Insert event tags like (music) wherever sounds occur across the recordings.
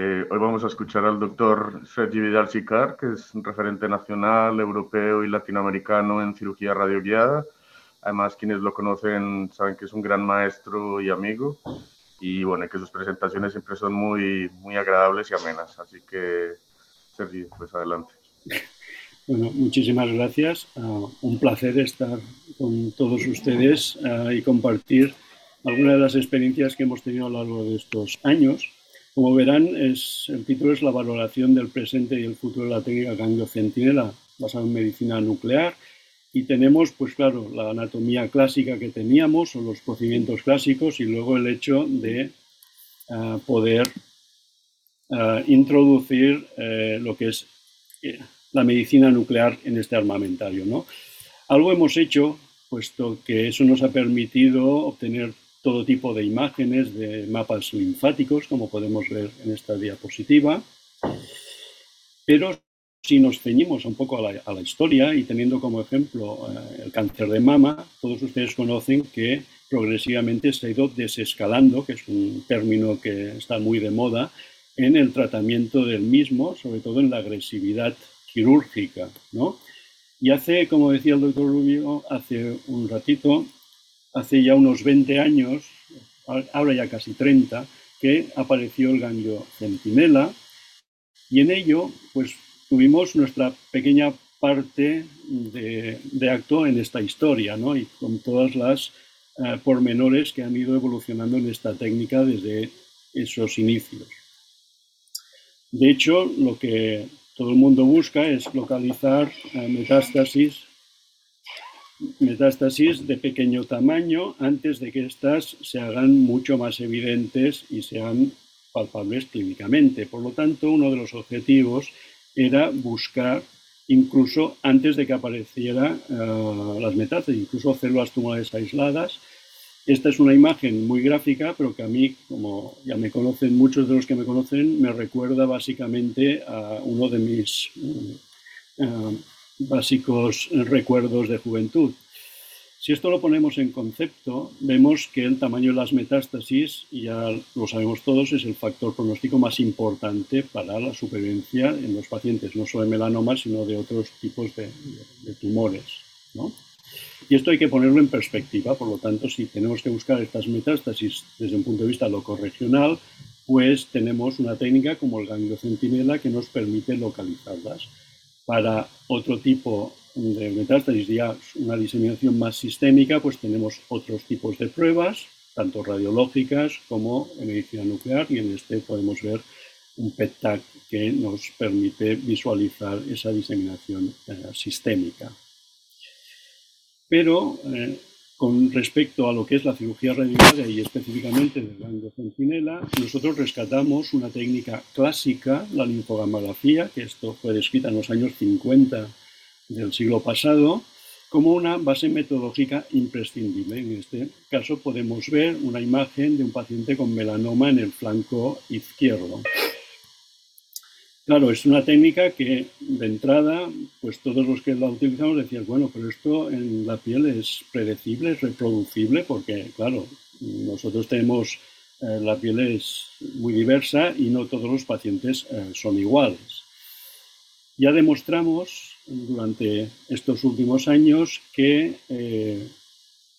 Eh, hoy vamos a escuchar al doctor Sergi Vidal Sicar, que es un referente nacional, europeo y latinoamericano en cirugía radioguiada. Además, quienes lo conocen saben que es un gran maestro y amigo. Y bueno, que sus presentaciones siempre son muy, muy agradables y amenas. Así que, Sergi, pues adelante. Bueno, muchísimas gracias. Uh, un placer estar con todos ustedes uh, y compartir algunas de las experiencias que hemos tenido a lo largo de estos años como verán, el título es la valoración del presente y el futuro de la técnica gangliocentinela basada en medicina nuclear. Y tenemos, pues claro, la anatomía clásica que teníamos o los procedimientos clásicos y luego el hecho de uh, poder uh, introducir uh, lo que es eh, la medicina nuclear en este armamentario. ¿no? Algo hemos hecho, puesto que eso nos ha permitido obtener todo tipo de imágenes de mapas linfáticos, como podemos ver en esta diapositiva. Pero si nos ceñimos un poco a la, historia y teniendo como ejemplo eh, el cáncer de mama, todos ustedes conocen que progresivamente se ha ido desescalando, que es un término que está muy de moda, en el tratamiento del mismo, sobre todo en la agresividad quirúrgica. ¿no? Y hace, como decía el doctor Rubio, hace un ratito, hace ya unos 20 años, ahora ya casi 30, que apareció el ganglio centinela y en ello pues tuvimos nuestra pequeña parte de, acto en esta historia, ¿no? Y con todas las eh, pormenores que han ido evolucionando en esta técnica desde esos inicios. De hecho, lo que todo el mundo busca es localizar eh, metástasis metástasis de pequeño tamaño antes de que éstas se hagan mucho más evidentes y sean palpables clínicamente. Por lo tanto, uno de los objetivos era buscar incluso antes de que aparecieran uh, las metástasis, incluso células tumorales aisladas. Esta es una imagen muy gráfica, pero que a mí, como ya me conocen muchos de los que me conocen, me recuerda básicamente a uno de mis uh, básicos recuerdos de juventud. Si esto lo ponemos en concepto, vemos que el tamaño de las metástasis, ya lo sabemos todos, es el factor pronóstico más importante para la supervivencia en los pacientes, no solo de melanoma, sino de otros tipos de, de tumores. ¿no? Y esto hay que ponerlo en perspectiva, por lo tanto, si tenemos que buscar estas metástasis desde un punto de vista locorregional, pues tenemos una técnica como el ganglio centinela que nos permite localizarlas para otro tipo de metástasis, ya una diseminación más sistémica, pues tenemos otros tipos de pruebas, tanto radiológicas como en medicina nuclear, y en este podemos ver un PET-TAC que nos permite visualizar esa diseminación eh, sistémica. Pero eh, con respecto a lo que es la cirugía radiológica y específicamente del ganglio centinela, nosotros rescatamos una técnica clásica, la linfogamografía, que esto fue descrita en los años 50 del siglo pasado, como una base metodológica imprescindible. En este caso podemos ver una imagen de un paciente con melanoma en el flanco izquierdo. Claro, es una técnica que de entrada, pues todos los que la utilizamos decían, bueno, pero esto en la piel es predecible, es reproducible, porque claro, nosotros tenemos, eh, la piel es muy diversa y no todos los pacientes eh, son iguales. Ya demostramos durante estos últimos años que eh,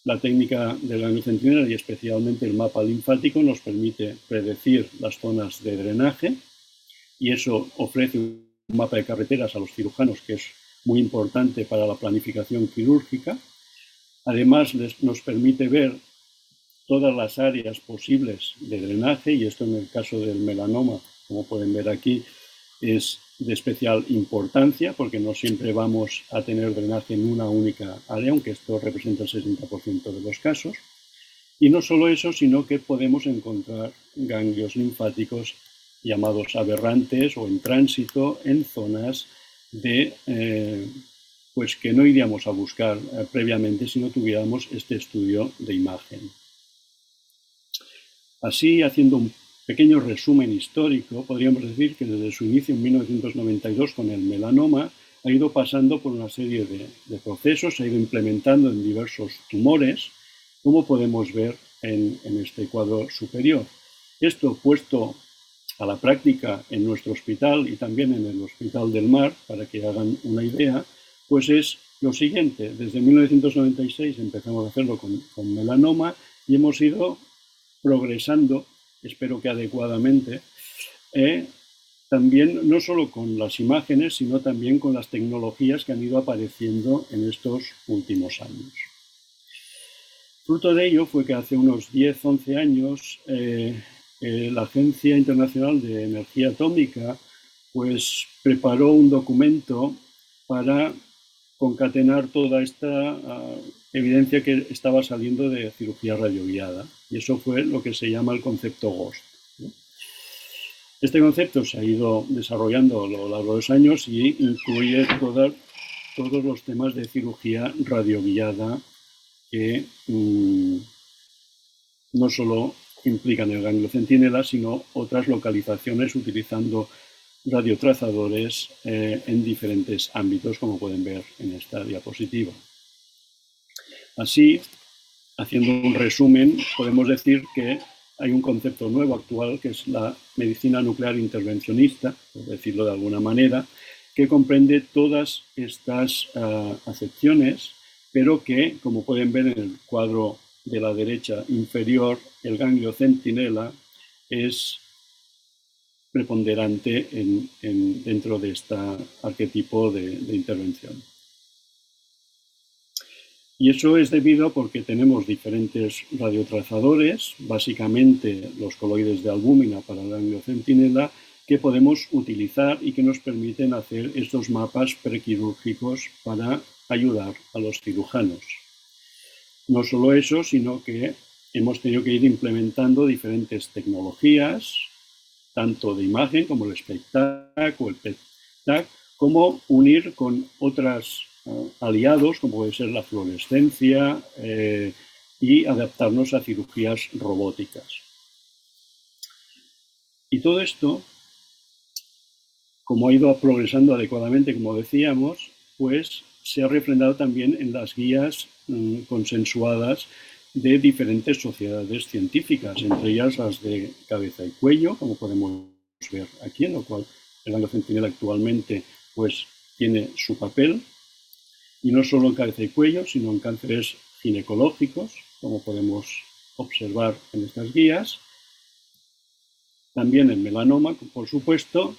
la técnica de la centinela y especialmente el mapa linfático nos permite predecir las zonas de drenaje, y eso ofrece un mapa de carreteras a los cirujanos que es muy importante para la planificación quirúrgica. Además, nos permite ver todas las áreas posibles de drenaje y esto en el caso del melanoma, como pueden ver aquí, es de especial importancia porque no siempre vamos a tener drenaje en una única área, aunque esto representa el 60% de los casos. Y no solo eso, sino que podemos encontrar ganglios linfáticos llamados aberrantes o en tránsito en zonas de, eh, pues que no iríamos a buscar eh, previamente si no tuviéramos este estudio de imagen. Así, haciendo un pequeño resumen histórico, podríamos decir que desde su inicio en 1992 con el melanoma ha ido pasando por una serie de, de procesos, se ha ido implementando en diversos tumores, como podemos ver en, en este cuadro superior. Esto puesto a la práctica en nuestro hospital y también en el Hospital del Mar, para que hagan una idea, pues es lo siguiente. Desde 1996 empezamos a hacerlo con, melanoma y hemos ido progresando, espero que adecuadamente, eh, también no solo con las imágenes, sino también con las tecnologías que han ido apareciendo en estos últimos años. Fruto de ello fue que hace unos 10, 11 años eh, eh, la Agencia Internacional de Energía Atómica pues, preparó un documento para concatenar toda esta ah, evidencia que estaba saliendo de cirugía radioguiada. Y eso fue lo que se llama el concepto GHOST. Este concepto se ha ido desarrollando a lo largo de los años y incluye todos los temas de cirugía radioguiada que mm, no solo implican el ganglio centinela, sino otras localizaciones utilizando radiotrazadores eh, en diferentes ámbitos, como pueden ver en esta diapositiva. Así, haciendo un resumen, podemos decir que hay un concepto nuevo actual, que es la medicina nuclear intervencionista, por decirlo de alguna manera, que comprende todas estas uh, acepciones, pero que, como pueden ver en el cuadro de la derecha inferior, el ganglio centinela es preponderante en, dentro de este arquetipo de, intervención. Y eso es debido porque tenemos diferentes radiotrazadores, básicamente los coloides de albúmina para el ganglio centinela, que podemos utilizar y que nos permiten hacer estos mapas prequirúrgicos para ayudar a los cirujanos. No solo eso, sino que hemos tenido que ir implementando diferentes tecnologías, tanto de imagen como el espectáculo, el como unir con otros eh, aliados, como puede ser la fluorescencia, eh, y adaptarnos a cirugías robóticas. Y todo esto, como ha ido progresando adecuadamente, como decíamos, pues se ha refrendado también en las guías consensuadas de diferentes sociedades científicas, entre ellas las de cabeza y cuello, como podemos ver aquí, en lo cual el ganglio centinela actualmente pues, tiene su papel, y no solo en cabeza y cuello, sino en cánceres ginecológicos, como podemos observar en estas guías, también en melanoma, por supuesto,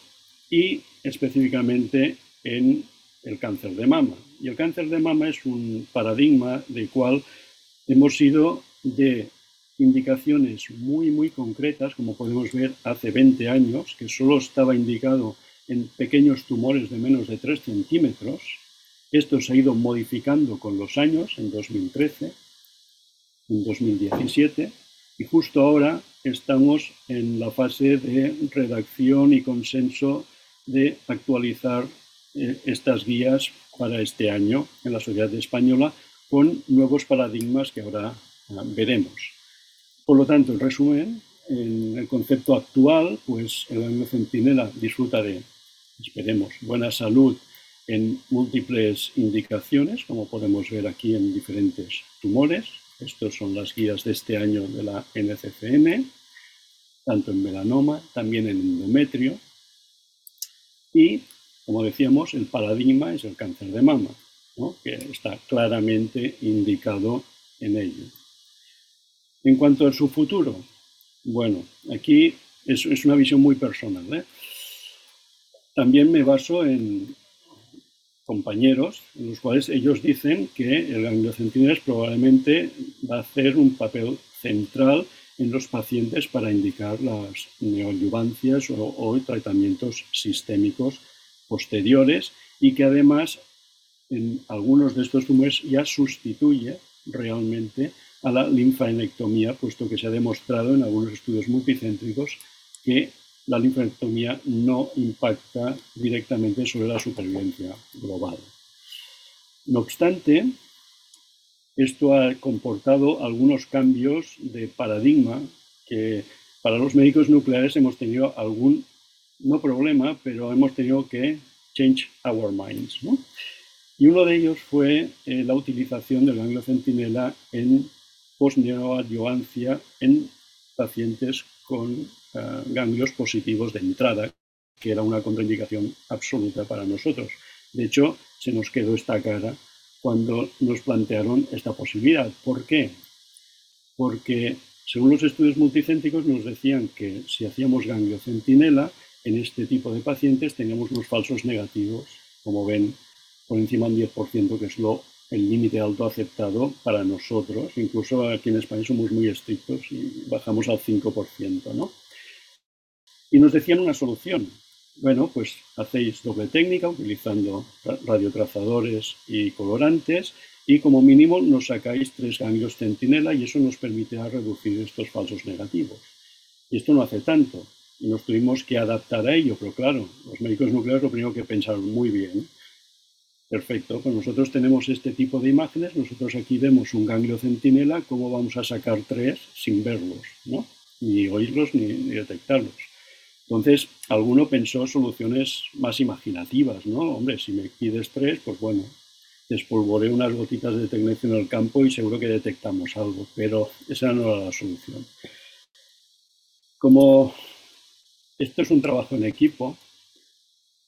y específicamente en el cáncer de mama. Y el cáncer de mama es un paradigma del cual hemos ido de indicaciones muy, muy concretas, como podemos ver hace 20 años, que solo estaba indicado en pequeños tumores de menos de 3 centímetros. Esto se ha ido modificando con los años, en 2013, en 2017, y justo ahora estamos en la fase de redacción y consenso de actualizar estas guías para este año en la sociedad española con nuevos paradigmas que ahora ah, veremos. Por lo tanto, en resumen, en el concepto actual, pues el ganglio centinela disfruta de, esperemos, buena salud en múltiples indicaciones, como podemos ver aquí en diferentes tumores. Estas son las guías de este año de la NCCN, tanto en melanoma, también en endometrio. Y como decíamos, el paradigma es el cáncer de mama, que está claramente indicado en ello. En cuanto a su futuro, bueno, aquí es, una visión muy personal. ¿eh? También me baso en compañeros en los cuales ellos dicen que el gangliocentinela probablemente va a hacer un papel central en los pacientes para indicar las neoadyuvancias o tratamientos sistémicos posteriores y que además en algunos de estos tumores ya sustituye realmente a la linfadenectomía, puesto que se ha demostrado en algunos estudios multicéntricos que la linfadenectomía no impacta directamente sobre la supervivencia global. No obstante, esto ha comportado algunos cambios de paradigma que para los médicos nucleares hemos tenido algún no problema, pero hemos tenido que change our minds. Y uno de ellos fue eh, la utilización del ganglio centinela en postneoadjuvancia en pacientes con eh, ganglios positivos de entrada, que era una contraindicación absoluta para nosotros. De hecho, se nos quedó esta cara cuando nos plantearon esta posibilidad. ¿Por qué? Porque según los estudios multicéntricos nos decían que si hacíamos ganglio centinela, en este tipo de pacientes teníamos unos falsos negativos, como ven, por encima del 10%, que es lo, el límite alto aceptado para nosotros. Incluso aquí en España somos muy estrictos y bajamos al 5%. ¿no? Y nos decían una solución. Bueno, pues hacéis doble técnica utilizando radiotrazadores y colorantes y como mínimo nos sacáis tres ganglios centinela y eso nos permitirá reducir estos falsos negativos. Y esto no hace tanto y nos tuvimos que adaptar a ello, pero claro, los médicos nucleares lo primero que pensaron, muy bien, perfecto, pues nosotros tenemos este tipo de imágenes, nosotros aquí vemos un ganglio centinela, ¿cómo vamos a sacar tres sin verlos, ¿no? ni oírlos ni, detectarlos? Entonces, alguno pensó soluciones más imaginativas, ¿no? Hombre, si me pides tres, pues bueno, despolvoré unas gotitas de tecnecio en el campo y seguro que detectamos algo, pero esa no era la solución. Como esto es un trabajo en equipo,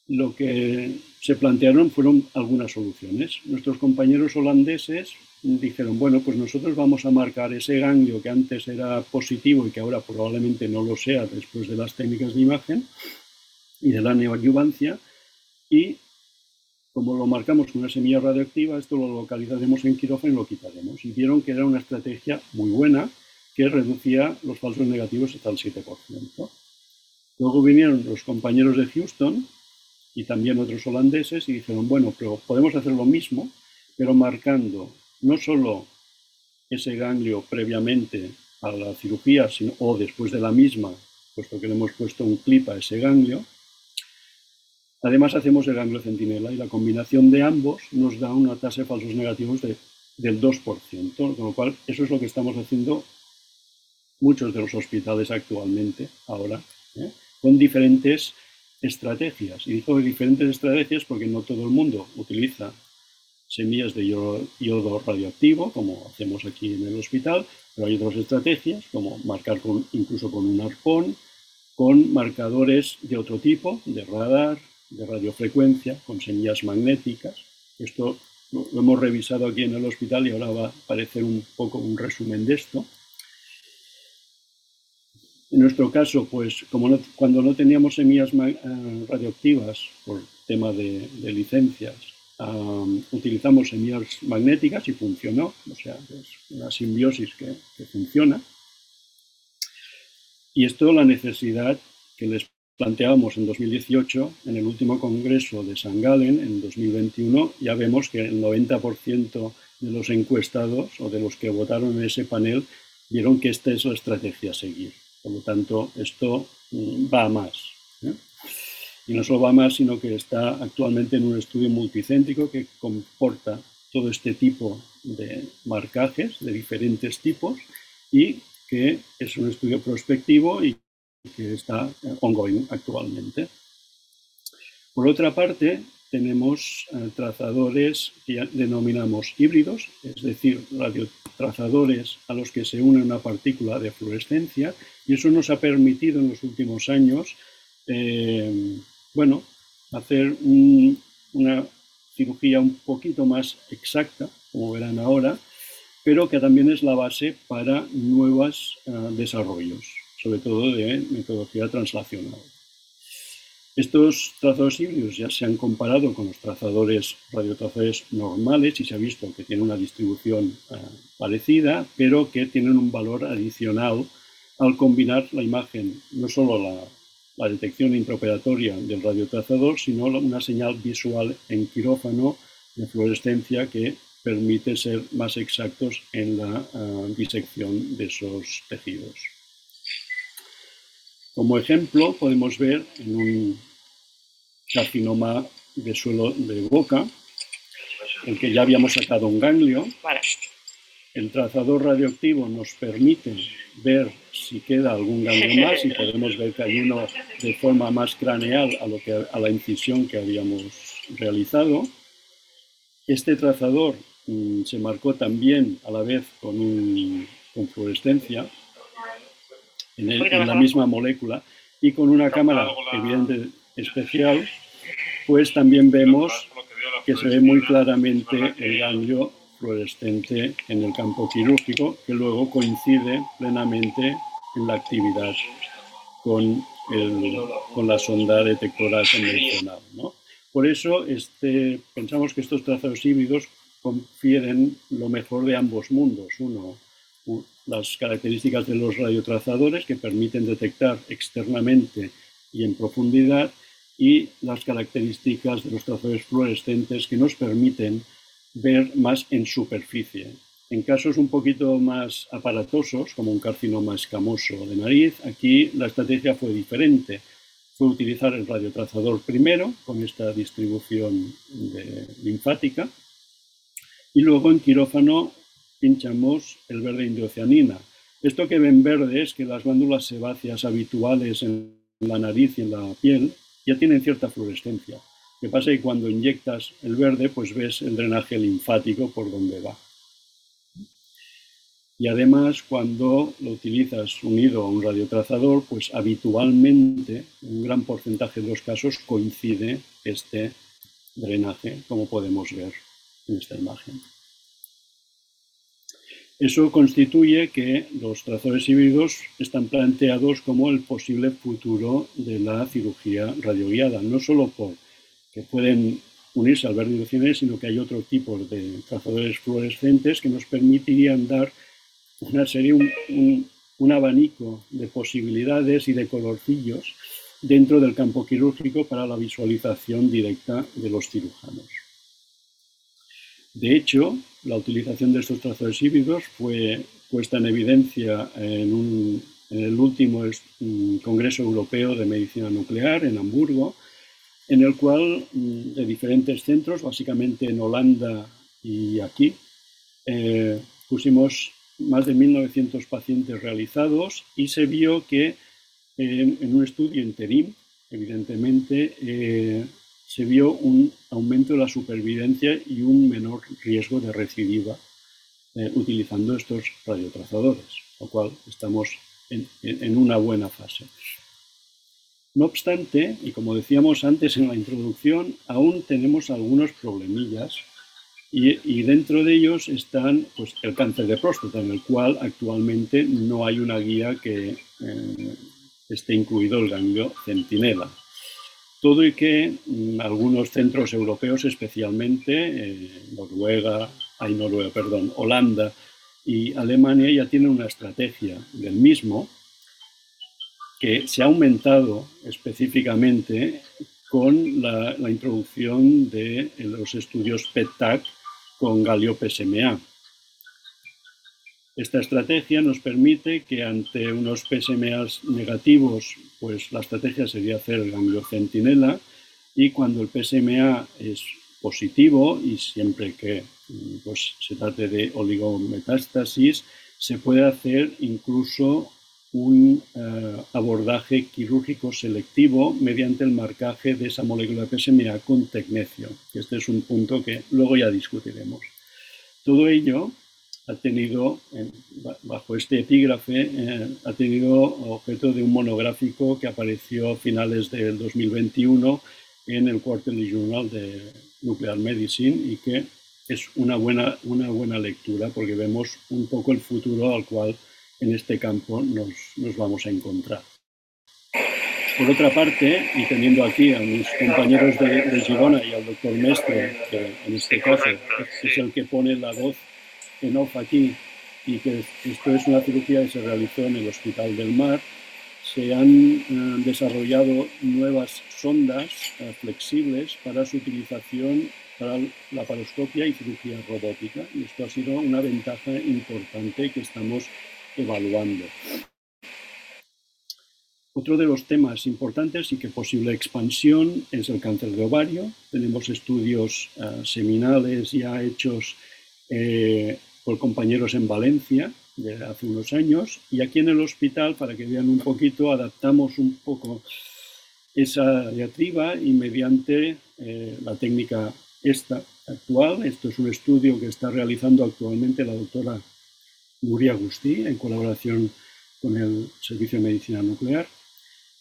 lo que se plantearon fueron algunas soluciones. Nuestros compañeros holandeses dijeron, bueno, pues nosotros vamos a marcar ese ganglio que antes era positivo y que ahora probablemente no lo sea después de las técnicas de imagen y de la neoadyuvancia y como lo marcamos con una semilla radioactiva, esto lo localizaremos en quirófano y lo quitaremos. Y vieron que era una estrategia muy buena que reducía los falsos negativos hasta el 7%. Luego vinieron los compañeros de Houston y también otros holandeses y dijeron, bueno, pero podemos hacer lo mismo, pero marcando no solo ese ganglio previamente a la cirugía sino, o después de la misma, puesto que le hemos puesto un clip a ese ganglio, Además hacemos el ganglio centinela y la combinación de ambos nos da una tasa de falsos negativos del 2%, con lo cual eso es lo que estamos haciendo muchos de los hospitales actualmente, ahora, ¿eh? con diferentes estrategias. Y digo diferentes estrategias porque no todo el mundo utiliza semillas de yodo, radioactivo, como hacemos aquí en el hospital, pero hay otras estrategias, como marcar incluso con un arpón, con marcadores de otro tipo, de radar, de radiofrecuencia con semillas magnéticas. Esto lo, hemos revisado aquí en el hospital y ahora va a aparecer un poco un resumen de esto. En nuestro caso, pues como cuando no teníamos semillas eh, radioactivas por tema de, licencias, utilizamos semillas magnéticas y funcionó, o sea, es una simbiosis que, funciona. Y esto la necesidad que les planteábamos en 2018, en el último congreso de San Galen, en 2021, ya vemos que el 90% de los encuestados o de los que votaron en ese panel vieron que esta es la estrategia a seguir. Por lo tanto, esto mm, va a más. ¿eh? Y no solo va a más, sino que está actualmente en un estudio multicéntrico que comporta todo este tipo de marcajes de diferentes tipos y que es un estudio prospectivo y que está ongoing actualmente. Por otra parte, tenemos eh, trazadores que denominamos híbridos, es decir, radiotrazadores a los que se une una partícula de fluorescencia, y eso nos ha permitido en los últimos años, eh, bueno, hacer una cirugía un poquito más exacta, como verán ahora, pero que también es la base para nuevos eh, desarrollos sobre todo de metodología translacional. Estos trazadores híbridos ya se han comparado con los trazadores radiotrazadores normales y se ha visto que tienen una distribución eh, parecida, pero que tienen un valor adicional al combinar la imagen, no solo la, detección intraoperatoria del radiotrazador, sino una señal visual en quirófano de fluorescencia que permite ser más exactos en la eh, disección de esos tejidos. Como ejemplo, podemos ver en un carcinoma de suelo de boca, en que ya habíamos sacado un ganglio. El trazador radioactivo nos permite ver si queda algún ganglio (laughs) más y podemos ver que hay uno de forma más craneal a, lo que, a la incisión que habíamos realizado. Este trazador mm, se marcó también a la vez con, un, con fluorescencia en, la misma molécula y con una cámara evidente especial, pues también vemos que se ve muy claramente el ganglio fluorescente en el campo quirúrgico, que luego coincide plenamente en la actividad con, el, con la sonda detectora convencional. ¿no? Por eso este, pensamos que estos trazados híbridos confieren lo mejor de ambos mundos. Uno, las características de los radiotrazadores que permiten detectar externamente y en profundidad y las características de los trazadores fluorescentes que nos permiten ver más en superficie. En casos un poquito más aparatosos, como un carcinoma escamoso de nariz, aquí la estrategia fue diferente. Fue utilizar el radiotrazador primero, con esta distribución linfática, y luego en quirófano pinchamos el verde indocianina. Esto que ven verde es que las glándulas sebáceas habituales en la nariz y en la piel ya tienen cierta fluorescencia. Que pasa que cuando inyectas el verde, pues ves el drenaje linfático por donde va. Y además, cuando lo utilizas unido a un radiotrazador, pues habitualmente, en un gran porcentaje de los casos, coincide este drenaje, como podemos ver en esta imagen. Eso constituye que los trazadores híbridos están planteados como el posible futuro de la cirugía radioguiada, no solo por que pueden unirse al verde hidrocinés, sino que hay otro tipo de trazadores fluorescentes que nos permitirían dar una serie, un, un abanico de posibilidades y de colorcillos dentro del campo quirúrgico para la visualización directa de los cirujanos. De hecho, la utilización de estos trazadores híbridos fue puesta en evidencia en, el último mm, Congreso Europeo de Medicina Nuclear en Hamburgo, en el cual mm, de diferentes centros, básicamente en Holanda y aquí, eh, pusimos más de 1.900 pacientes realizados y se vio que en un estudio interim, evidentemente, eh, se vio un aumento de la supervivencia y un menor riesgo de recidiva eh, utilizando estos radiotrazadores, lo cual estamos en, una buena fase. No obstante, y como decíamos antes en la introducción, aún tenemos algunos problemillas y, dentro de ellos están pues, el cáncer de próstata, en el cual actualmente no hay una guía que eh, esté incluido el ganglio centinela. Todo y que mm, algunos centros europeos, especialmente eh, Noruega, Noruega, perdón, Holanda y Alemania, ya tienen una estrategia del mismo que se ha aumentado específicamente con la, introducción de los estudios PET-TAC con galio PSMA. Esta estrategia nos permite que ante unos PSMAs negativos, pues la estrategia sería hacer el ganglio centinela y cuando el PSMA es positivo y siempre que pues, se trate de oligometástasis, se puede hacer incluso un eh, abordaje quirúrgico selectivo mediante el marcaje de esa molécula PSMA con tecnecio. Este es un punto que luego ya discutiremos. Todo ello ha tenido, bajo este epígrafe, eh, ha tenido objeto de un monográfico que apareció a finales del 2021 en el Quarterly Journal de Nuclear Medicine y que es una buena, una buena lectura porque vemos un poco el futuro al cual en este campo nos, nos vamos a encontrar. Por otra parte, y teniendo aquí a mis compañeros de, de Girona y al doctor Mestre, que en este caso es el que pone la voz en off aquí y que esto es una cirugía que se realizó en el Hospital del Mar. Se han eh, desarrollado nuevas sondas eh, flexibles para su utilización para la paroscopia y cirugía robótica. Y esto ha sido una ventaja importante que estamos evaluando. Otro de los temas importantes y que posible expansión es el cáncer de ovario. Tenemos estudios eh, seminales ya hechos por compañeros en Valencia de hace unos años y aquí en el hospital, para que vean un poquito, adaptamos un poco esa diatriba y mediante eh, la técnica esta actual, esto es un estudio que está realizando actualmente la doctora Nuria Agustí en colaboración con el Servicio de Medicina Nuclear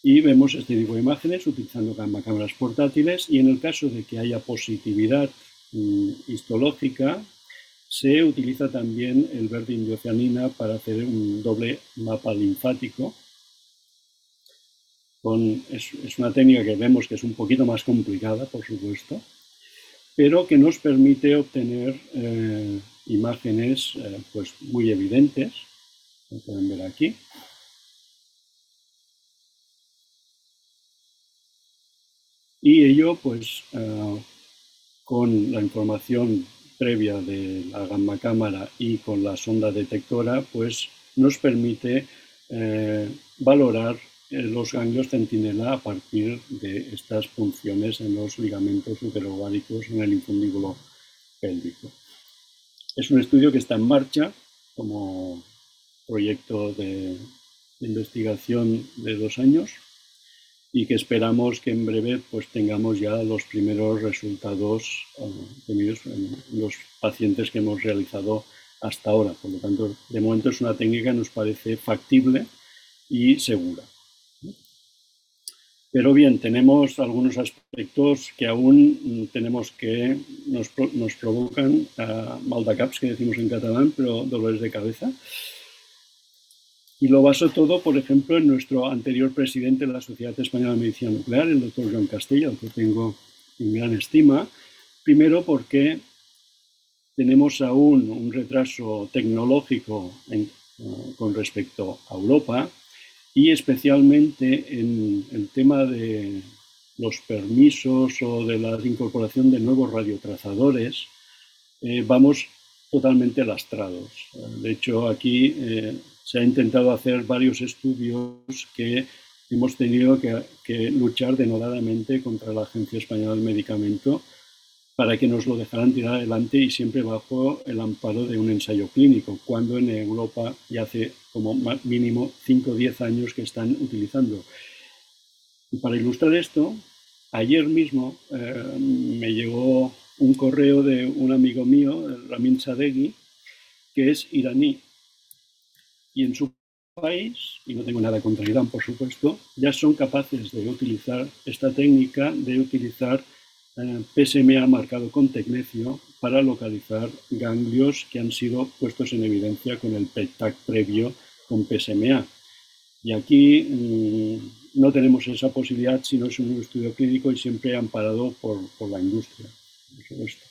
y vemos este tipo de imágenes utilizando cámaras portátiles y en el caso de que haya positividad mm, histológica se utiliza también el verde indioceanina para hacer un doble mapa linfático. es, una técnica que vemos que es un poquito más complicada, por supuesto, pero que nos permite obtener eh, imágenes eh, pues muy evidentes, como pueden ver aquí. Y ello, pues, eh, con la información previa de la gamma cámara y con la sonda detectora, pues nos permite eh, valorar los ganglios centinela a partir de estas funciones en los ligamentos superováricos en el infundíbulo pélvico. Es un estudio que está en marcha como proyecto de investigación de dos años y que esperamos que en breve pues tengamos ya los primeros resultados eh, en los pacientes que hemos realizado hasta ahora. Por lo tanto, de momento es una técnica que nos parece factible y segura. Pero bien, tenemos algunos aspectos que aún tenemos que nos, nos provocan uh, caps, que decimos en catalán, pero dolores de cabeza. Y lo baso todo, por ejemplo, en nuestro anterior presidente de la Sociedad Española de Medicina Nuclear, el doctor Joan Castella, al que tengo en gran estima. Primero porque tenemos aún un retraso tecnológico eh, con respecto a Europa y especialmente en el tema de los permisos o de la incorporación de nuevos radiotrazadores, eh, vamos totalmente lastrados. De hecho, aquí eh, se ha intentado hacer varios estudios que hemos tenido que, luchar denodadamente contra la Agencia Española del Medicamento para que nos lo dejaran tirar adelante y siempre bajo el amparo de un ensayo clínico, cuando en Europa ya hace como mínimo 5 o 10 años que están utilizando. Y para ilustrar esto, ayer mismo eh, me llegó un correo de un amigo mío, Ramin Sadeghi, que es iraní y en su país, y no tengo nada contra Irán, por supuesto, ya son capaces de utilizar esta técnica de utilizar eh, PSMA marcado con tecnecio para localizar ganglios que han sido puestos en evidencia con el PET-TAC previo con PSMA. Y aquí mm, no tenemos esa posibilidad si no es un estudio clínico y siempre amparado por, por la industria, por supuesto.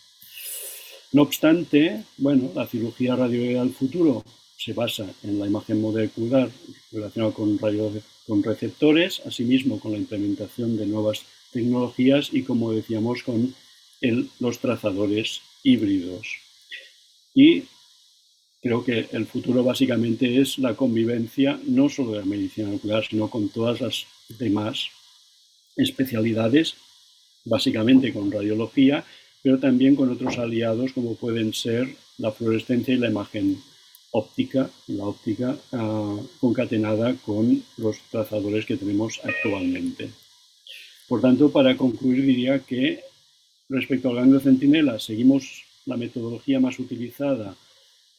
No obstante, bueno, la cirugía radioidal futuro se basa en la imagen molecular relacionada con, con receptores, asimismo con la implementación de nuevas tecnologías y, como decíamos, con los trazadores híbridos. Y creo que el futuro básicamente es la convivencia no solo de la medicina nuclear, sino con todas las demás especialidades, básicamente con radiología, pero también con otros aliados como pueden ser la fluorescencia y la imagen óptica, la óptica ah, concatenada con los trazadores que tenemos actualmente. Por tanto, para concluir diría que respecto al ganglio centinela seguimos la metodología más utilizada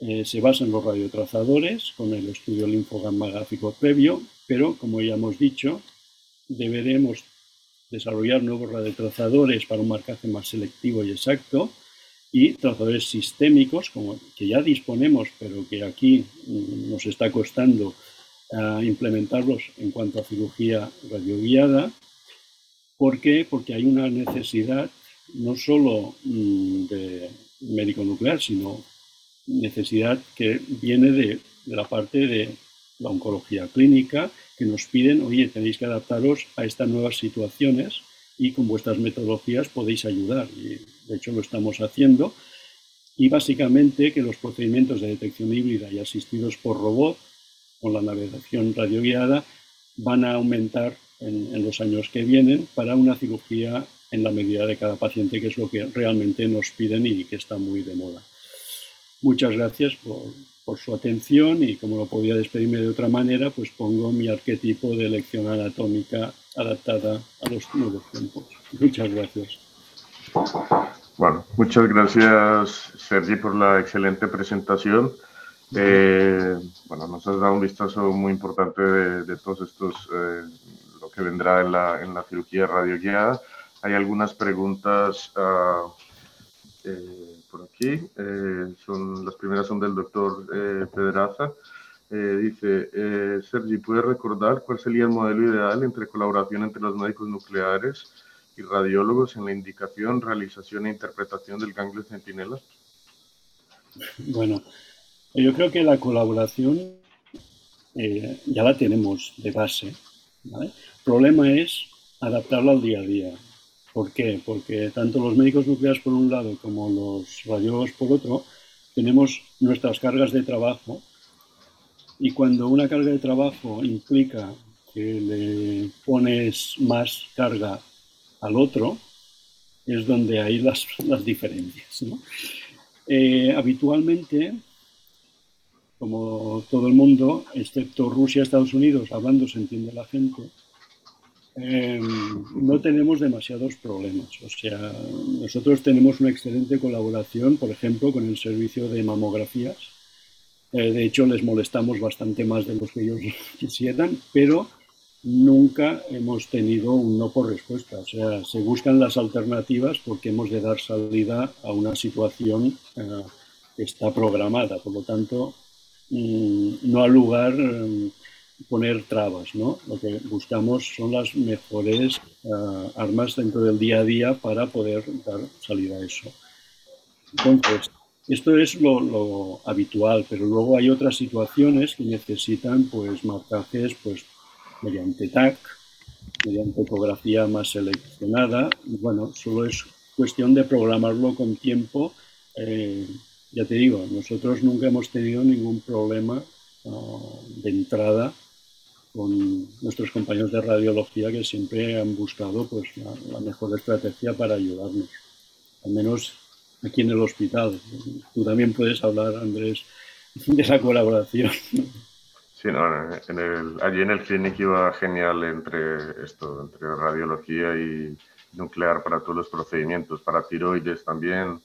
eh, se basa en los radiotrazadores con el estudio linfograma gráfico previo, pero como ya hemos dicho, deberemos desarrollar nuevos radiotrazadores para un marcaje más selectivo y exacto y trazadores sistémicos, como que ya disponemos, pero que aquí mm, nos está costando ah, implementarlos en cuanto a cirugía radioguiada. ¿Por qué? Porque hay una necesidad no solo mm, de médico nuclear, sino necesidad que viene de, la parte de la oncología clínica, que nos piden, oye, tenéis que adaptaros a estas nuevas situaciones y con vuestras metodologías podéis ayudar. Y de hecho lo estamos haciendo. Y básicamente que los procedimientos de detección híbrida y asistidos por robot con la navegación radioguiada van a aumentar en, los años que vienen para una cirugía en la medida de cada paciente, que es lo que realmente nos piden y que está muy de moda. Muchas gracias por, por su atención y como no podía despedirme de otra manera, pues pongo mi arquetipo de lección anatómica adaptada a los nuevos tiempos. Muchas gracias. Bueno, muchas gracias Sergi por la excelente presentación. Eh, bueno, nos has dado un vistazo muy importante de, todos estos, eh, lo que vendrá en la, en la cirugía radioguiada. Hay algunas preguntas uh, eh, por aquí. Eh, son, las primeras son del doctor eh, Pedraza. dice, Sergi, ¿puedes recordar cuál sería el modelo ideal entre colaboración entre los médicos nucleares y radiólogos en la indicación, realización e interpretación del ganglio centinela? Bueno, yo creo que la colaboración ya la tenemos de base. El problema es adaptarla al día a día. ¿Por qué? Porque tanto los médicos nucleares por un lado como los radiólogos por otro tenemos nuestras cargas de trabajo y cuando una carga de trabajo implica que le pones más carga al otro, es donde hay las, las diferencias. Eh, habitualmente, como todo el mundo, excepto Rusia y Estados Unidos, hablando se entiende la gente, Em, no tenemos demasiados problemas. O sea, nosotros tenemos una excelente colaboración, por ejemplo, con el servicio de mamografías. Eh, de hecho, les molestamos bastante más de lo que ellos (laughs) quisieran, pero nunca hemos tenido un no por respuesta. O sea, se buscan las alternativas porque hemos de dar salida a una situación eh, que está programada. Por lo tanto, mm, no ha lugar em, poner trabas, ¿no? Lo que buscamos son las mejores eh, armas dentro del día a día para poder dar salida a eso. Entonces, esto es lo, habitual, pero luego hay otras situaciones que necesitan pues marcajes pues mediante TAC, mediante ecografía más seleccionada. Bueno, solo es cuestión de programarlo con tiempo. Eh, ya te digo, nosotros nunca hemos tenido ningún problema uh, de entrada con nuestros compañeros de radiología que siempre han buscado pues, la, mejor estrategia para ayudarnos, al menos aquí en el hospital. Tú también puedes hablar, Andrés, de esa colaboración. Sí, no, en el, allí en el clinic iba genial entre esto, entre radiología y nuclear para todos los procedimientos, para tiroides también,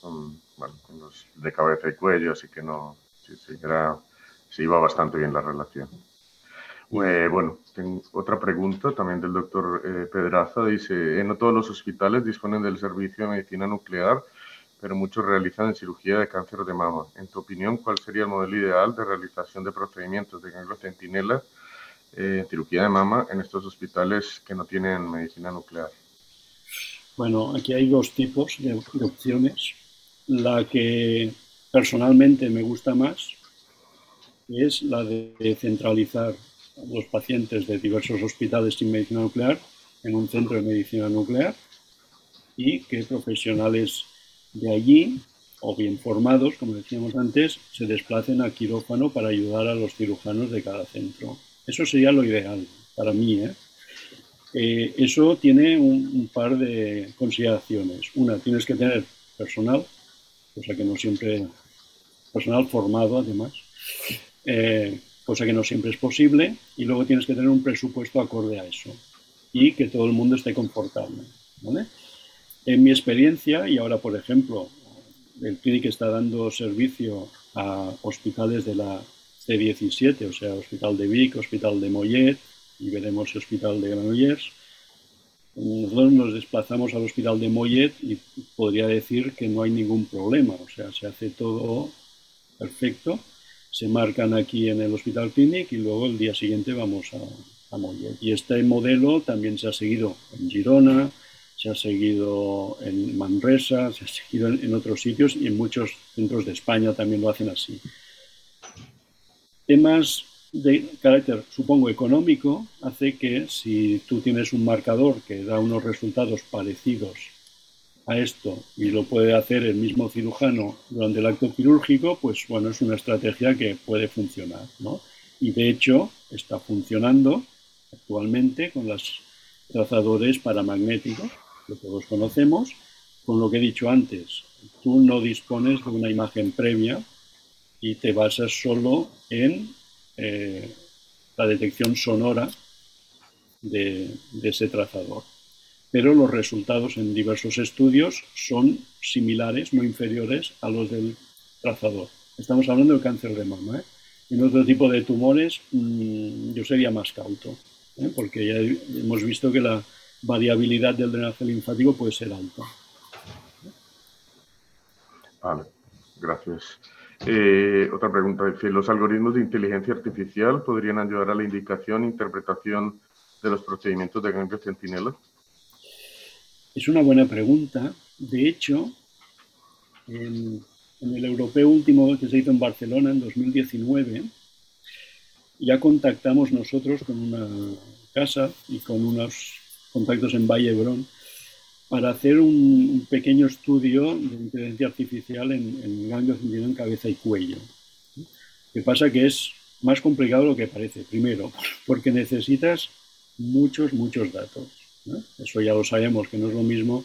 con, bueno, con los de cabeza y cuello, así que no, sí, sí, era, sí iba bastante bien la relación. Eh, bueno, tengo otra pregunta también del doctor eh, Pedraza. Dice, eh, no todos los hospitales disponen del servicio de medicina nuclear, pero muchos realizan cirugía de cáncer de mama. En tu opinión, ¿cuál sería el modelo ideal de realización de procedimientos de ganglio centinela en cirugía de mama en estos hospitales que no tienen medicina nuclear? Bueno, aquí hay dos tipos de opciones. La que personalmente me gusta más es la de centralizar los pacientes de diversos hospitales sin medicina nuclear en un centro de medicina nuclear y que profesionales de allí, o bien formados, como decíamos antes, se desplacen a quirófano para ayudar a los cirujanos de cada centro. Eso sería lo ideal para mí. ¿eh? Eh, eso tiene un, par de consideraciones. Una, tienes que tener personal, cosa que no siempre, personal formado además. Eh, cosa que no siempre es posible, y luego tienes que tener un presupuesto acorde a eso y que todo el mundo esté confortable. En mi experiencia, y ahora por ejemplo, el Clinic está dando servicio a hospitales de la C17, o sea, Hospital de Vic, Hospital de Mollet y veremos Hospital de Granollers. Nosotros nos desplazamos al Hospital de Mollet y podría decir que no hay ningún problema, o sea, se hace todo perfecto se marcan aquí en el Hospital Clinic y luego el día siguiente vamos a, a. Y este modelo también se ha seguido en Girona, se ha seguido en Manresa, se ha seguido en, otros sitios y en muchos centros de España también lo hacen así. Temas de carácter, supongo, económico, hace que si tú tienes un marcador que da unos resultados parecidos a esto y lo puede hacer el mismo cirujano durante el acto quirúrgico, pues bueno, es una estrategia que puede funcionar, ¿no? Y de hecho está funcionando actualmente con los trazadores paramagnéticos que todos conocemos, con lo que he dicho antes, tú no dispones de una imagen previa y te basas solo en eh, la detección sonora de ese trazador pero los resultados en diversos estudios son similares, no inferiores a los del trazador. estamos hablando del cáncer de mama. ¿eh? En otro tipo de tumores mm, yo sería más cauto, ¿eh? porque ya hemos visto que la variabilidad del drenaje linfático puede ser alta. Vale, gracias. Eh, otra pregunta ¿los algoritmos de inteligencia artificial podrían ayudar a la indicación e interpretación de los procedimientos de ganglio centinela? Es una buena pregunta. De hecho, en, el europeo último que se hizo en Barcelona en 2019, ya contactamos nosotros con una casa y con unos contactos en Valle Brón para hacer un, pequeño estudio de inteligencia artificial en, en ganglio centinela en cabeza y cuello. Lo que pasa que es más complicado de lo que parece. Primero, (laughs) porque necesitas muchos, muchos datos. Eso ya lo sabemos, que no es lo mismo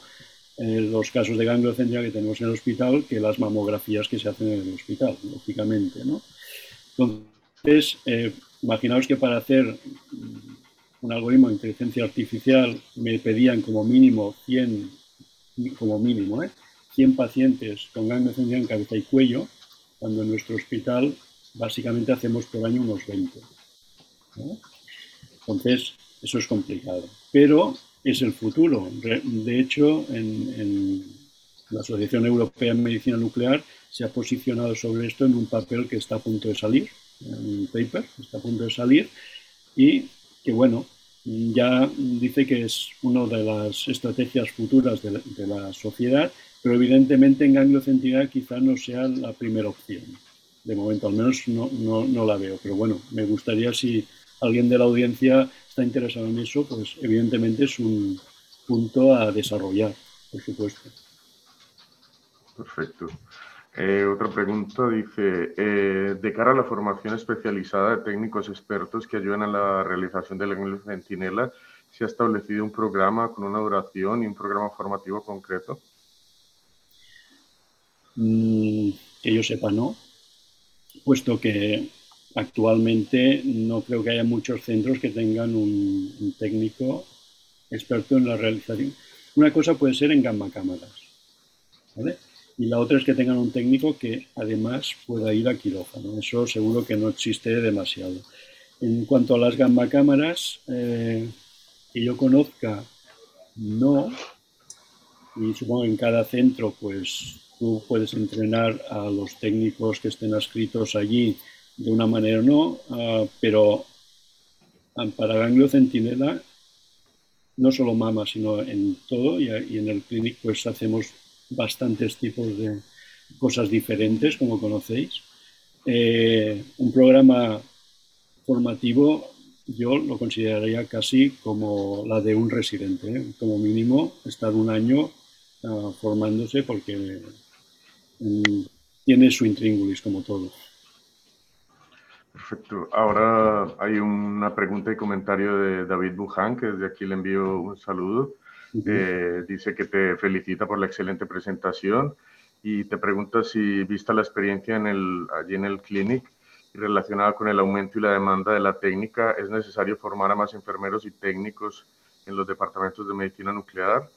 en los casos de gangliocentria que tenemos en el hospital que las mamografías que se hacen en el hospital, lógicamente. ¿no? Entonces, eh, imaginaos que para hacer un algoritmo de inteligencia artificial me pedían como mínimo 100, como mínimo, ¿eh? 100 pacientes con gangliocentria en cabeza y cuello, cuando en nuestro hospital básicamente hacemos por año unos 20. Entonces, eso es complicado. Pero es el futuro. De hecho, en, la Asociación Europea de Medicina Nuclear se ha posicionado sobre esto en un papel que está a punto de salir, en un paper que está a punto de salir, y que bueno, ya dice que es una de las estrategias futuras de la, sociedad, pero evidentemente en ganglio centinela quizá no sea la primera opción. De momento al menos no, no, no la veo, pero bueno, me gustaría si alguien de la audiencia está interesado en eso, pues evidentemente es un punto a desarrollar, por supuesto. Perfecto. Eh, otra pregunta dice, eh, de cara a la formación especializada de técnicos expertos que ayudan a la realización de la centinela, ¿se ha establecido un programa con una duración y un programa formativo concreto? Mm, que yo sepa, no, puesto que Actualmente no creo que haya muchos centros que tengan un, técnico experto en la realización. Una cosa puede ser en gamma cámaras, ¿vale? Y la otra es que tengan un técnico que además pueda ir a quirófano. Eso seguro que no existe demasiado. En cuanto a las gamma cámaras, eh, que yo conozca, no. Y supongo que en cada centro, pues tú puedes entrenar a los técnicos que estén adscritos allí de una manera o no, ah, pero ah, para ganglio centinela, no solo mama, sino en todo, y, en el clínico pues hacemos bastantes tipos de cosas diferentes, como conocéis. Eh, un programa formativo yo lo consideraría casi como la de un residente, ¿eh? como mínimo estar un año ah, formándose porque mm, tiene su intríngulis como todo. Perfecto. Ahora hay una pregunta y comentario de David Buján, que desde aquí le envío un saludo. Eh, dice que te felicita por la excelente presentación y te pregunta si, vista la experiencia en el, allí en el clinic y relacionada con el aumento y la demanda de la técnica, ¿es necesario formar a más enfermeros y técnicos en los departamentos de medicina nuclear?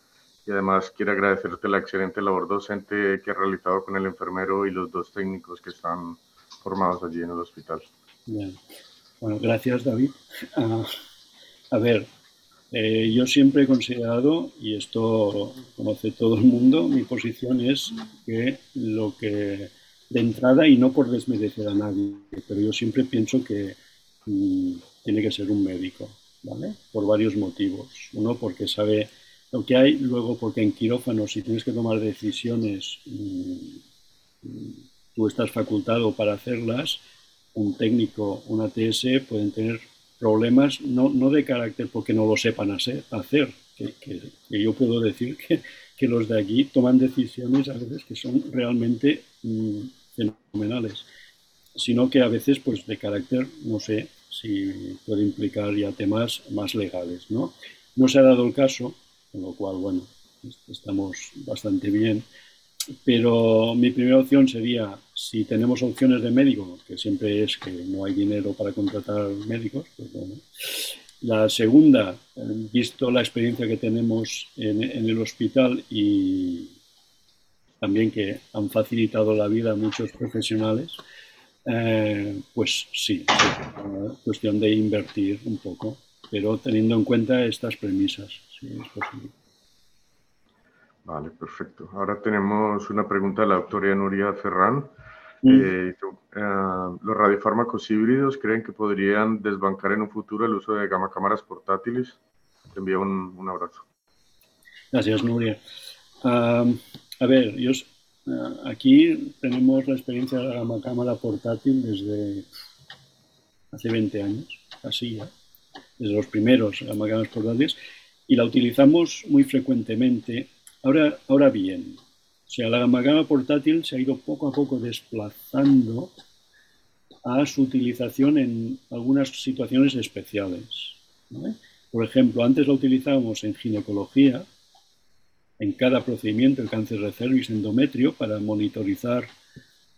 Y además quiere agradecerte la excelente labor docente que ha realizado con el enfermero y los dos técnicos que están formados allí en el hospital. Bueno, gracias David. Ah, a ver, eh, yo siempre he considerado, y esto conoce todo el mundo, mi posición es que lo que de entrada, y no por desmerecer a nadie, pero yo siempre pienso que mm, tiene que ser un médico, ¿vale? Por varios motivos. Uno, porque sabe lo que hay, luego porque en quirófano, si tienes que tomar decisiones, mm, mm, tú estás facultado para hacerlas, un técnico, una ATS pueden tener problemas no, no de carácter porque no lo sepan hacer, que, yo puedo decir que, que, los de allí toman decisiones a veces que son realmente mm, fenomenales, sino que a veces pues de carácter, no sé si puede implicar ya temas más legales. No, no se ha dado el caso, con lo cual, bueno, estamos bastante bien, pero mi primera opción sería si tenemos opciones de médico, que siempre es que no hay dinero para contratar médicos, pues La segunda, visto la experiencia que tenemos en, el hospital y, también que han facilitado la vida a muchos profesionales, eh, pues sí, es cuestión de invertir un poco, pero teniendo en cuenta estas premisas, sí, es posible. Vale, perfecto. Ahora tenemos una pregunta de la doctora Nuria Ferrán. Eh, eh, ¿Los radiofármacos híbridos creen que podrían desbancar en un futuro el uso de gamma cámaras portátiles? Te envío un, un abrazo. Gracias, Nuria. a ver, yo, eh, aquí tenemos la experiencia de la gamma cámara portátil desde hace 20 años, así ya, desde los primeros gamma cámaras portátiles, y la utilizamos muy frecuentemente. Ahora, bien, o sea, la cámara portátil se ha ido poco a poco desplazando a su utilización en algunas situaciones especiales. Por ejemplo, antes la utilizábamos en ginecología, en cada procedimiento, el cáncer de cervix, endometrio, para monitorizar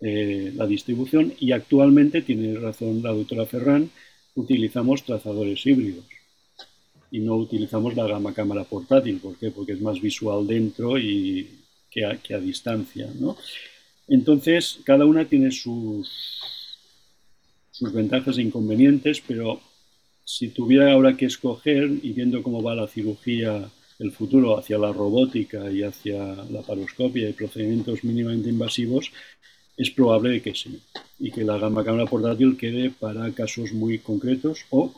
eh, la distribución y actualmente, tiene razón la doctora Ferran, utilizamos trazadores híbridos y no utilizamos la gama cámara portátil. ¿Por qué? Porque es más visual dentro y que a, distancia. Entonces, cada una tiene sus, sus ventajas e inconvenientes, pero si tuviera ahora que escoger y viendo cómo va la cirugía el futuro hacia la robótica y hacia la paroscopia y procedimientos mínimamente invasivos, es probable que sí, y que la gama cámara portátil quede para casos muy concretos o,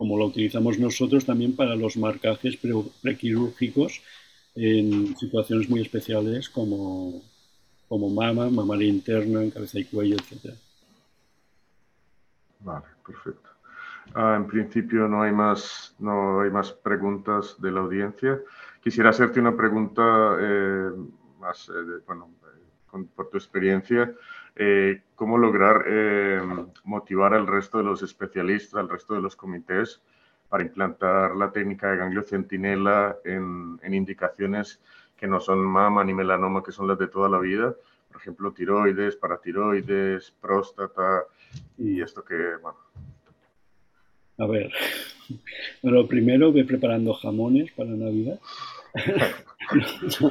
como lo utilizamos nosotros, también para los marcajes prequirúrgicos en situaciones muy especiales como, como mama, mamaria interna, en cabeza y cuello, etc. Vale, perfecto. Ah, en principio no hay, más, no hay más preguntas de la audiencia. Quisiera hacerte una pregunta eh, más, eh, bueno, por tu experiencia. Eh, ¿Cómo lograr motivar al resto de los especialistas, al resto de los comités para implantar la técnica de ganglio centinela en, en indicaciones que no son mama ni melanoma, que son las de toda la vida? Por ejemplo, tiroides, paratiroides, próstata y esto que, bueno, a ver, lo primero ve preparando jamones para Navidad. (laughs)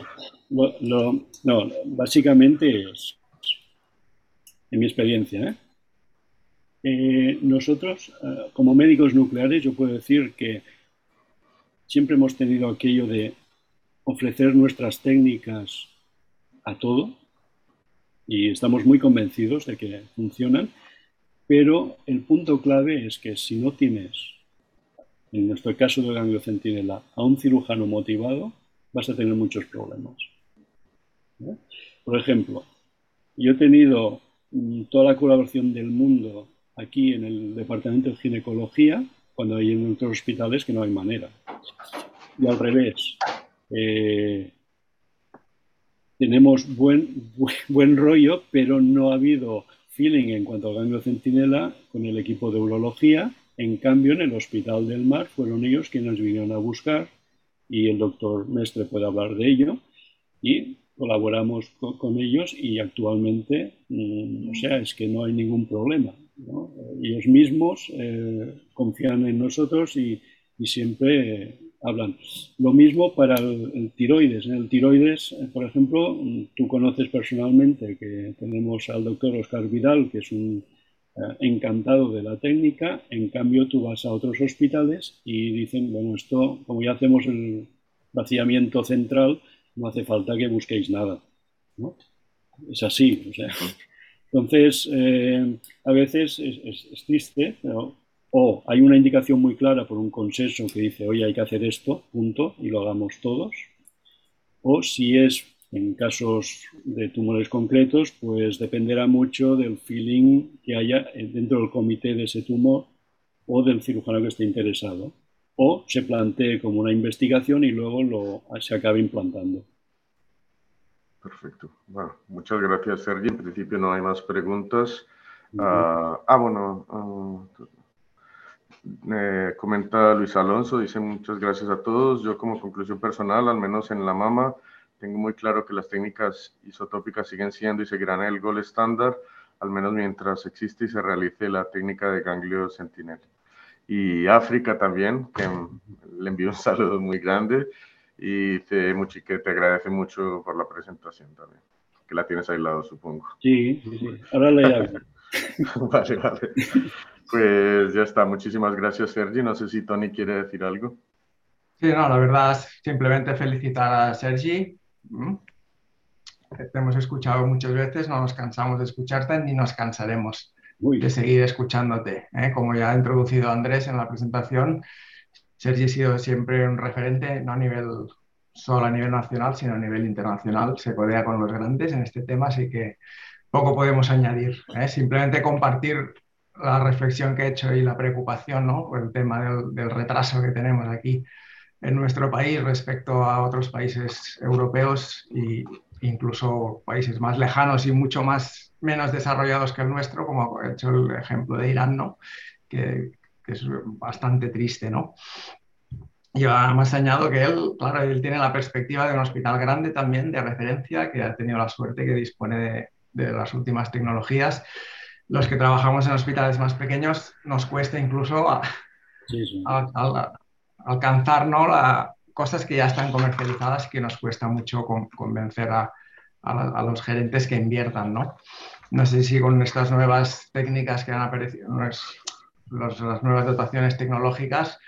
(laughs) no, básicamente es, en mi experiencia, ¿eh? Eh, nosotros, eh, como médicos nucleares, yo puedo decir que siempre hemos tenido aquello de ofrecer nuestras técnicas a todo y estamos muy convencidos de que funcionan pero el punto clave es que si no tienes, en nuestro caso de ganglio centinela, a un cirujano motivado, vas a tener muchos problemas. Por ejemplo, yo he tenido toda la colaboración del mundo aquí en el departamento de ginecología, cuando hay en otros hospitales que no hay manera. Y al revés, eh, tenemos buen, (laughs) buen rollo, pero no ha habido feeling en cuanto al ganglio centinela con el equipo de urología. En cambio, en el Hospital del Mar fueron ellos quienes vinieron a buscar y el doctor Mestre puede hablar de ello y colaboramos con, ellos y actualmente, mm, o sea, es que no hay ningún problema. Ellos mismos eh, confían en nosotros y, siempre hablan. Lo mismo para el, tiroides. En el tiroides, eh, por ejemplo, tú conoces personalmente que tenemos al doctor Oscar Vidal, que es un eh, encantado de la técnica. En cambio, tú vas a otros hospitales y dicen, bueno, esto, como ya hacemos el vaciamiento central, no hace falta que busquéis nada. Es así. Entonces, eh, a veces es, es triste, pero o hay una indicación muy clara por un consenso que dice, oye, hay que hacer esto, punto, y lo hagamos todos. O si es en casos de tumores concretos, pues dependerá mucho del feeling que haya dentro del comité de ese tumor o del cirujano que esté interesado. O se plantee como una investigación y luego lo, se acabe implantando. Perfecto. Bueno, muchas gracias, Sergi. En principio no hay más preguntas. ah, ah bueno, ah, comenta Luis Alonso, dice muchas gracias a todos. Yo como conclusión personal, al menos en la mama, tengo muy claro que las técnicas isotópicas siguen siendo y seguirán el gol estándar, al menos mientras existe y se realice la técnica de ganglio sentinel. Y África también, que le envío un (laughs) saludo muy grande. y te, que te agradece mucho por la presentación también, que la tienes ahí lado, supongo. Sí, sí, sí. Ahora le hago. vale, vale. Pues ya está. Muchísimas gracias, Sergi. No sé si Tony quiere decir algo. Sí, no, la verdad es simplemente felicitar a Sergi. Mm. Te hemos escuchado muchas veces, no nos cansamos de escucharte ni nos cansaremos de seguir escuchándote. ¿eh? Como ya ha introducido Andrés en la presentación, Sergi ha sido siempre un referente, no a nivel solo a nivel nacional, sino a nivel internacional. Se codea con los grandes en este tema, así que poco podemos añadir. ¿eh? Simplemente compartir la reflexión que he hecho y la preocupación ¿no? por el tema del, retraso que tenemos aquí en nuestro país respecto a otros países europeos e incluso países más lejanos y mucho más menos desarrollados que el nuestro, como he hecho el ejemplo de Irán, ¿no? que, que es bastante triste. ¿no? Yo además añado que él, claro, él tiene la perspectiva de un hospital grande también, de referencia, que ha tenido la suerte que dispone de, de las últimas tecnologías. Los que trabajamos en hospitales más pequeños nos cuesta incluso a, alcanzar ¿no? la, cosas que ya están comercializadas que nos cuesta mucho convencer a, los gerentes que inviertan. ¿no? no sé si con estas nuevas técnicas que han aparecido, las nuevas dotaciones tecnológicas,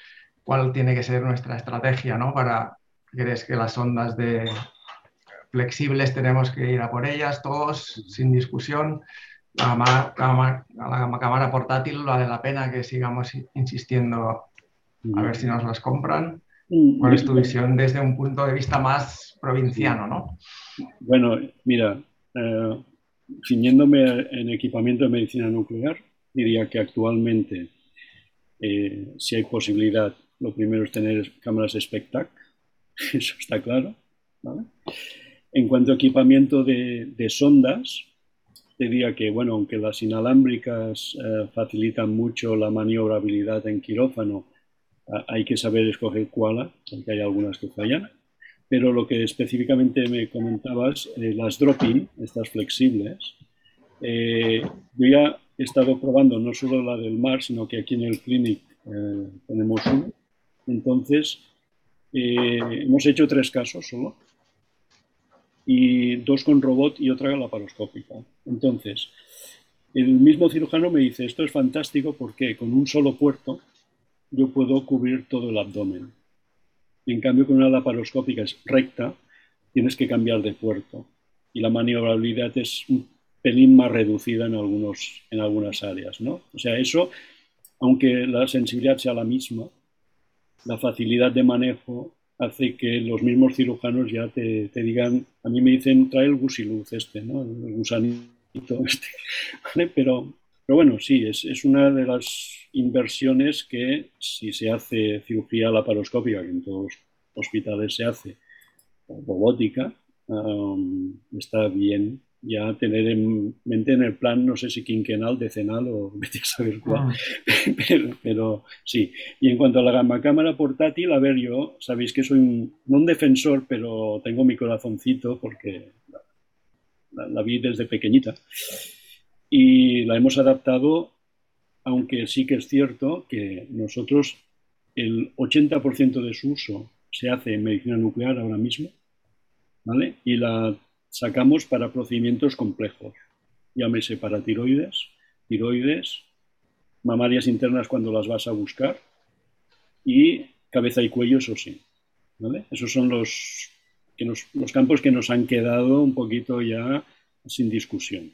cuál tiene que ser nuestra estrategia ¿no? para crees que las ondas de, flexibles tenemos que ir a por ellas todos, sin discusión. La cámara, portátil vale la pena que sigamos insistiendo a ver si nos las compran. ¿Cuál es tu visión desde un punto de vista más provinciano? ¿no? Bueno, mira, eh, ciñéndome en equipamiento de medicina nuclear, diría que actualmente, eh, si hay posibilidad, lo primero es tener cámaras SPECTAC, (laughs) eso está claro. ¿vale? En cuanto a equipamiento de, sondas, diría que, bueno, aunque las inalámbricas eh, facilitan mucho la maniobrabilidad en quirófano, hay que saber escoger cuál, porque hay algunas que fallan. Pero lo que específicamente me comentabas, eh, las drop-in, estas flexibles, eh, yo ya he estado probando no solo la del mar, sino que aquí en el clinic tenemos una. Entonces, hemos hecho tres casos solo y dos con robot y otra laparoscópica. Entonces, el mismo cirujano me dice, esto es fantástico porque con un solo puerto yo puedo cubrir todo el abdomen. En cambio, con una laparoscópica es recta, tienes que cambiar de puerto. Y la maniobrabilidad es un pelín más reducida en, algunos, en algunas áreas. ¿no? O sea, eso, aunque la sensibilidad sea la misma, la facilidad de manejo hace que los mismos cirujanos ya te, digan, a mí me dicen, trae el gusiluz este, ¿no? El gusanito este, (laughs) Pero, pero bueno, sí, es, es, una de las inversiones que si se hace cirugía laparoscópica, que en todos los hospitales se hace, robótica, está bien ya tener en mente en el plan, no sé si quinquenal, decenal o (laughs) vete a saber cuál, ah. (laughs) pero, sí. Y en cuanto a la gama cámara portátil, a ver, yo sabéis que soy un, no un defensor, pero tengo mi corazoncito porque la, vi desde pequeñita y la hemos adaptado, aunque sí que es cierto que nosotros el 80% de su uso se hace en medicina nuclear ahora mismo, ¿vale? Y la sacamos para procedimientos complejos, llámese para tiroides, tiroides, mamarias internas cuando las vas a buscar y cabeza y cuello, eso sí. ¿vale? Esos son los, que los campos que nos han quedado un poquito ya sin discusión.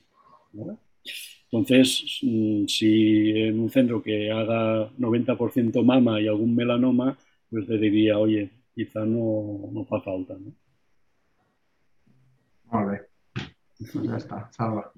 Entonces, mm, si en un centro que haga 90% mama y algún melanoma, pues le diría, oye, quizá no, no fa falta. ¿no? ya está, salva.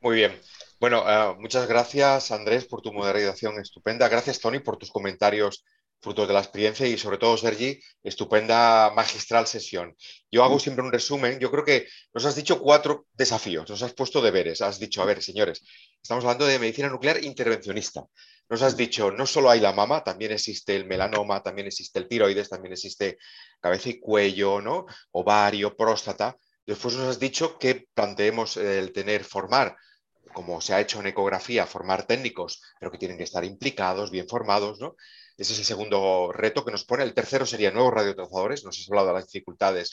Muy bien. Bueno, eh, muchas gracias Andrés por tu moderación estupenda. Gracias Tony por tus comentarios frutos de la experiencia y sobre todo Sergi, estupenda magistral sesión. Yo hago siempre un resumen. Yo creo que nos has dicho cuatro desafíos, nos has puesto deberes. Has dicho, a ver, señores, estamos hablando de medicina nuclear intervencionista. Nos has dicho, no solo hay la mama, también existe el melanoma, también existe el tiroides, también existe cabeza y cuello, ¿no? ovario, próstata. Después nos has dicho que planteemos el tener, formar, como se ha hecho en ecografía, formar técnicos, pero que tienen que estar implicados, bien formados, ¿no? Ese es el segundo reto que nos pone. El tercero sería nuevos radiotrazadores. Nos has hablado de las dificultades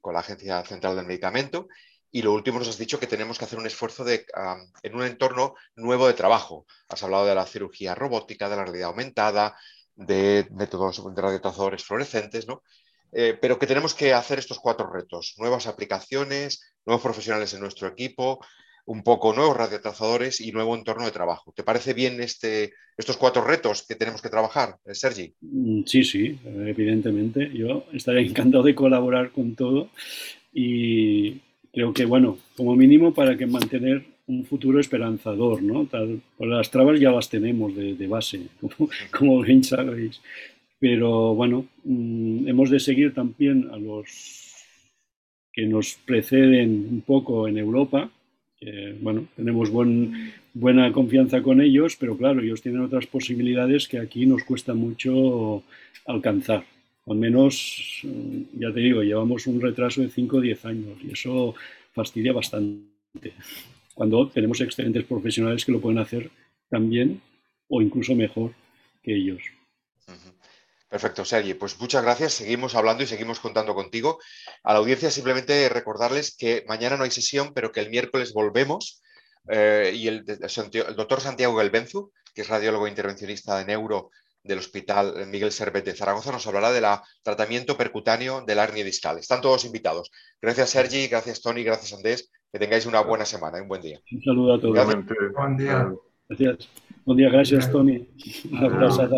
con la Agencia Central del Medicamento. Y lo último nos has dicho que tenemos que hacer un esfuerzo de, en un entorno nuevo de trabajo. Has hablado de la cirugía robótica, de la realidad aumentada, de métodos de radiotrazadores fluorescentes, ¿no? Eh, pero que tenemos que hacer estos cuatro retos, nuevas aplicaciones, nuevos profesionales en nuestro equipo, un poco nuevos radiotrazadores y nuevo entorno de trabajo. ¿Te parece bien este, estos cuatro retos que tenemos que trabajar, eh, Sergi? Mm, sí, sí, evidentemente. Yo estaría (laughs) encantado de colaborar con todo y creo que, bueno, como mínimo para que mantener un futuro esperanzador, ¿no? Las trabas ya las tenemos de, base, (laughs) como, como bien sabéis. Pero bueno, mm, hemos de seguir también a los que nos preceden un poco en Europa. Bueno, tenemos buen, buena confianza con ellos, pero claro, ellos tienen otras posibilidades que aquí nos cuesta mucho alcanzar. Al menos, mm, ya te digo, llevamos un retraso de 5 o 10 años y eso fastidia bastante. Cuando tenemos excelentes profesionales que lo pueden hacer también o incluso mejor que ellos. Perfecto, Sergi. Pues muchas gracias. Seguimos hablando y seguimos contando contigo. A la audiencia simplemente recordarles que mañana no hay sesión, pero que el miércoles volvemos eh, y el, doctor Santiago Gelbenzu, que es radiólogo intervencionista de neuro del Hospital Miguel Servet de Zaragoza, nos hablará del tratamiento percutáneo de la hernia discal. Están todos invitados. Gracias, Sergi. Gracias, Tony. Gracias, Andrés. Que tengáis una buena semana y un buen día. Un saludo a todos. Buen día. Gracias. Buen día. Gracias, Tony. Un abrazo.